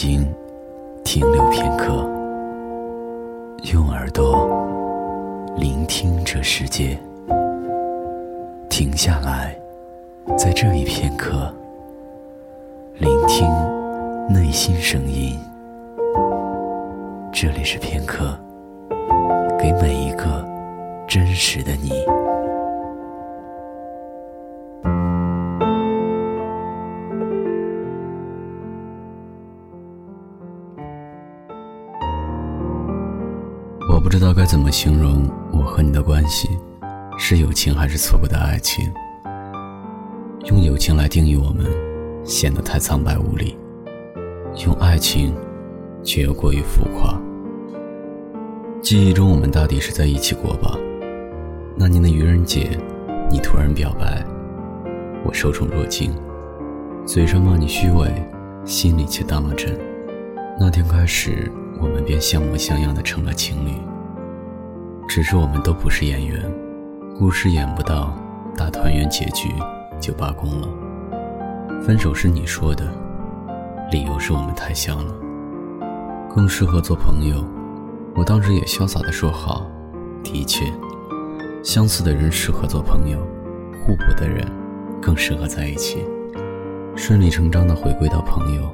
睛停留片刻，用耳朵聆听这世界。停下来，在这一片刻，聆听内心声音。这里是片刻，给每一个真实的你。道该怎么形容我和你的关系，是友情还是错过的爱情？用友情来定义我们，显得太苍白无力；用爱情，却又过于浮夸。记忆中，我们大抵是在一起过吧？那年的愚人节，你突然表白，我受宠若惊，嘴上骂你虚伪，心里却当了真。那天开始。我们便像模像样的成了情侣。只是我们都不是演员，故事演不到大团圆结局就罢工了。分手是你说的，理由是我们太像了，更适合做朋友。我当时也潇洒的说好，的确，相似的人适合做朋友，互补的人更适合在一起，顺理成章的回归到朋友，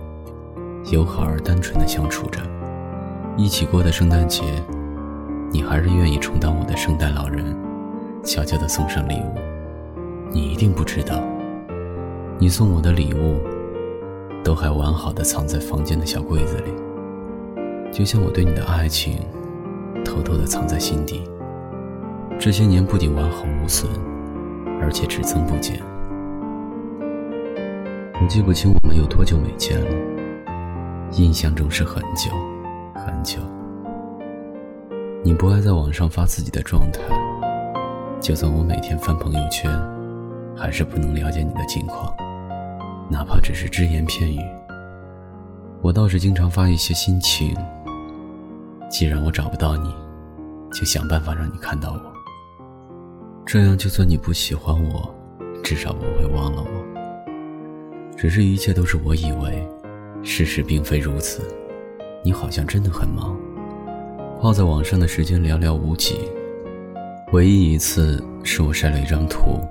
友好而单纯的相处着。一起过的圣诞节，你还是愿意充当我的圣诞老人，悄悄地送上礼物。你一定不知道，你送我的礼物，都还完好的藏在房间的小柜子里，就像我对你的爱情，偷偷的藏在心底。这些年不仅完好无损，而且只增不减。我记不清我们有多久没见了，印象中是很久。很久，你不爱在网上发自己的状态，就算我每天翻朋友圈，还是不能了解你的近况，哪怕只是只言片语。我倒是经常发一些心情。既然我找不到你，就想办法让你看到我。这样，就算你不喜欢我，至少不会忘了我。只是一切都是我以为，事实并非如此。你好像真的很忙，泡在网上的时间寥寥无几。唯一一次是我晒了一张图，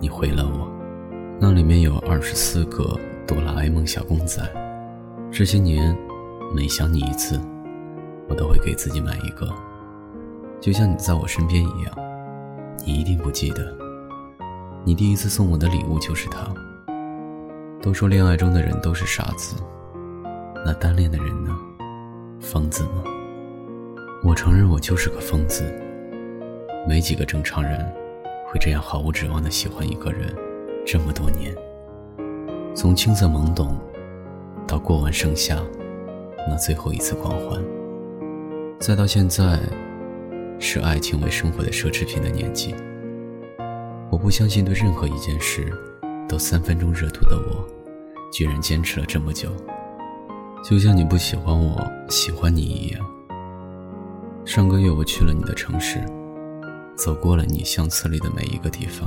你回了我，那里面有二十四个哆啦 A 梦小公仔。这些年，每想你一次，我都会给自己买一个，就像你在我身边一样。你一定不记得，你第一次送我的礼物就是它。都说恋爱中的人都是傻子，那单恋的人呢？疯子吗？我承认我就是个疯子。没几个正常人会这样毫无指望的喜欢一个人这么多年。从青涩懵懂到过完盛夏那最后一次狂欢，再到现在视爱情为生活的奢侈品的年纪，我不相信对任何一件事都三分钟热度的我，居然坚持了这么久。就像你不喜欢我喜欢你一样。上个月我去了你的城市，走过了你相册里的每一个地方，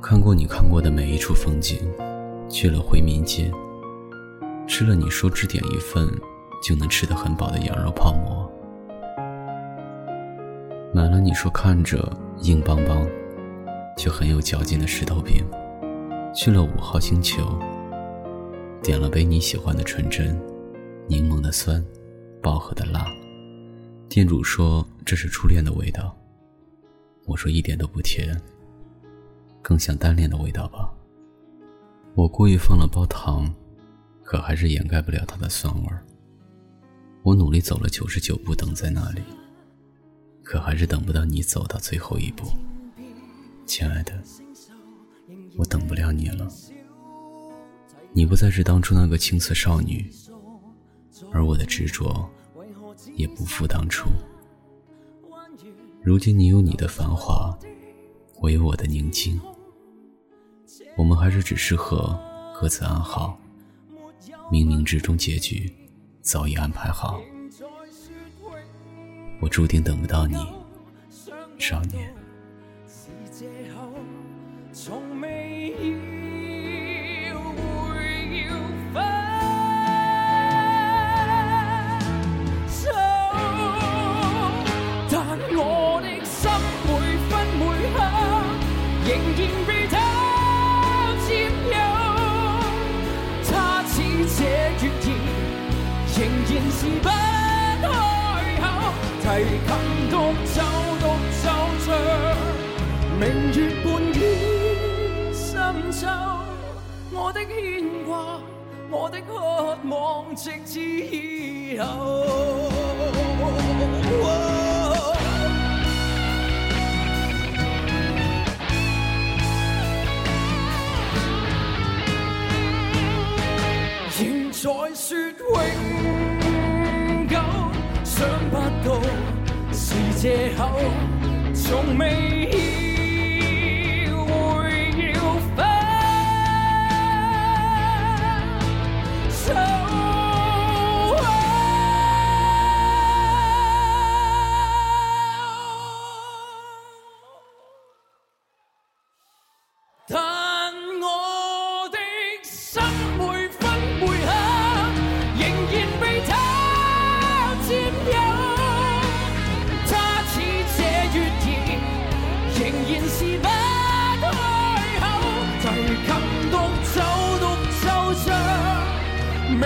看过你看过的每一处风景，去了回民街，吃了你说只点一份就能吃得很饱的羊肉泡馍，买了你说看着硬邦邦却很有嚼劲的石头饼，去了五号星球。点了杯你喜欢的纯真，柠檬的酸，薄荷的辣。店主说这是初恋的味道，我说一点都不甜，更像单恋的味道吧。我故意放了包糖，可还是掩盖不了它的酸味儿。我努力走了九十九步等在那里，可还是等不到你走到最后一步。亲爱的，我等不了你了。你不再是当初那个青涩少女，而我的执着也不复当初。如今你有你的繁华，我有我的宁静，我们还是只适合各自安好。冥冥之中，结局早已安排好，我注定等不到你，少年。仍然被他佔有。他似這月兒，仍然是不開口，提琴獨奏獨奏着，明月半倚深秋。我的牽掛，我的渴望，直至以後。说永久，想不到是借口，从未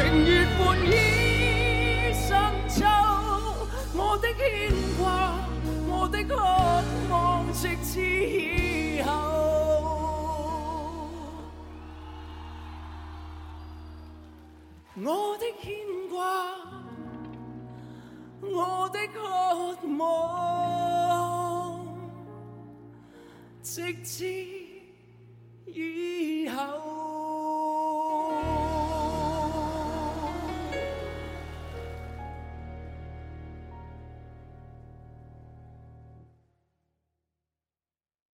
明月半倚深秋，我的牵挂，我的渴望，直至以后。我的牵挂，我的渴望，直至以后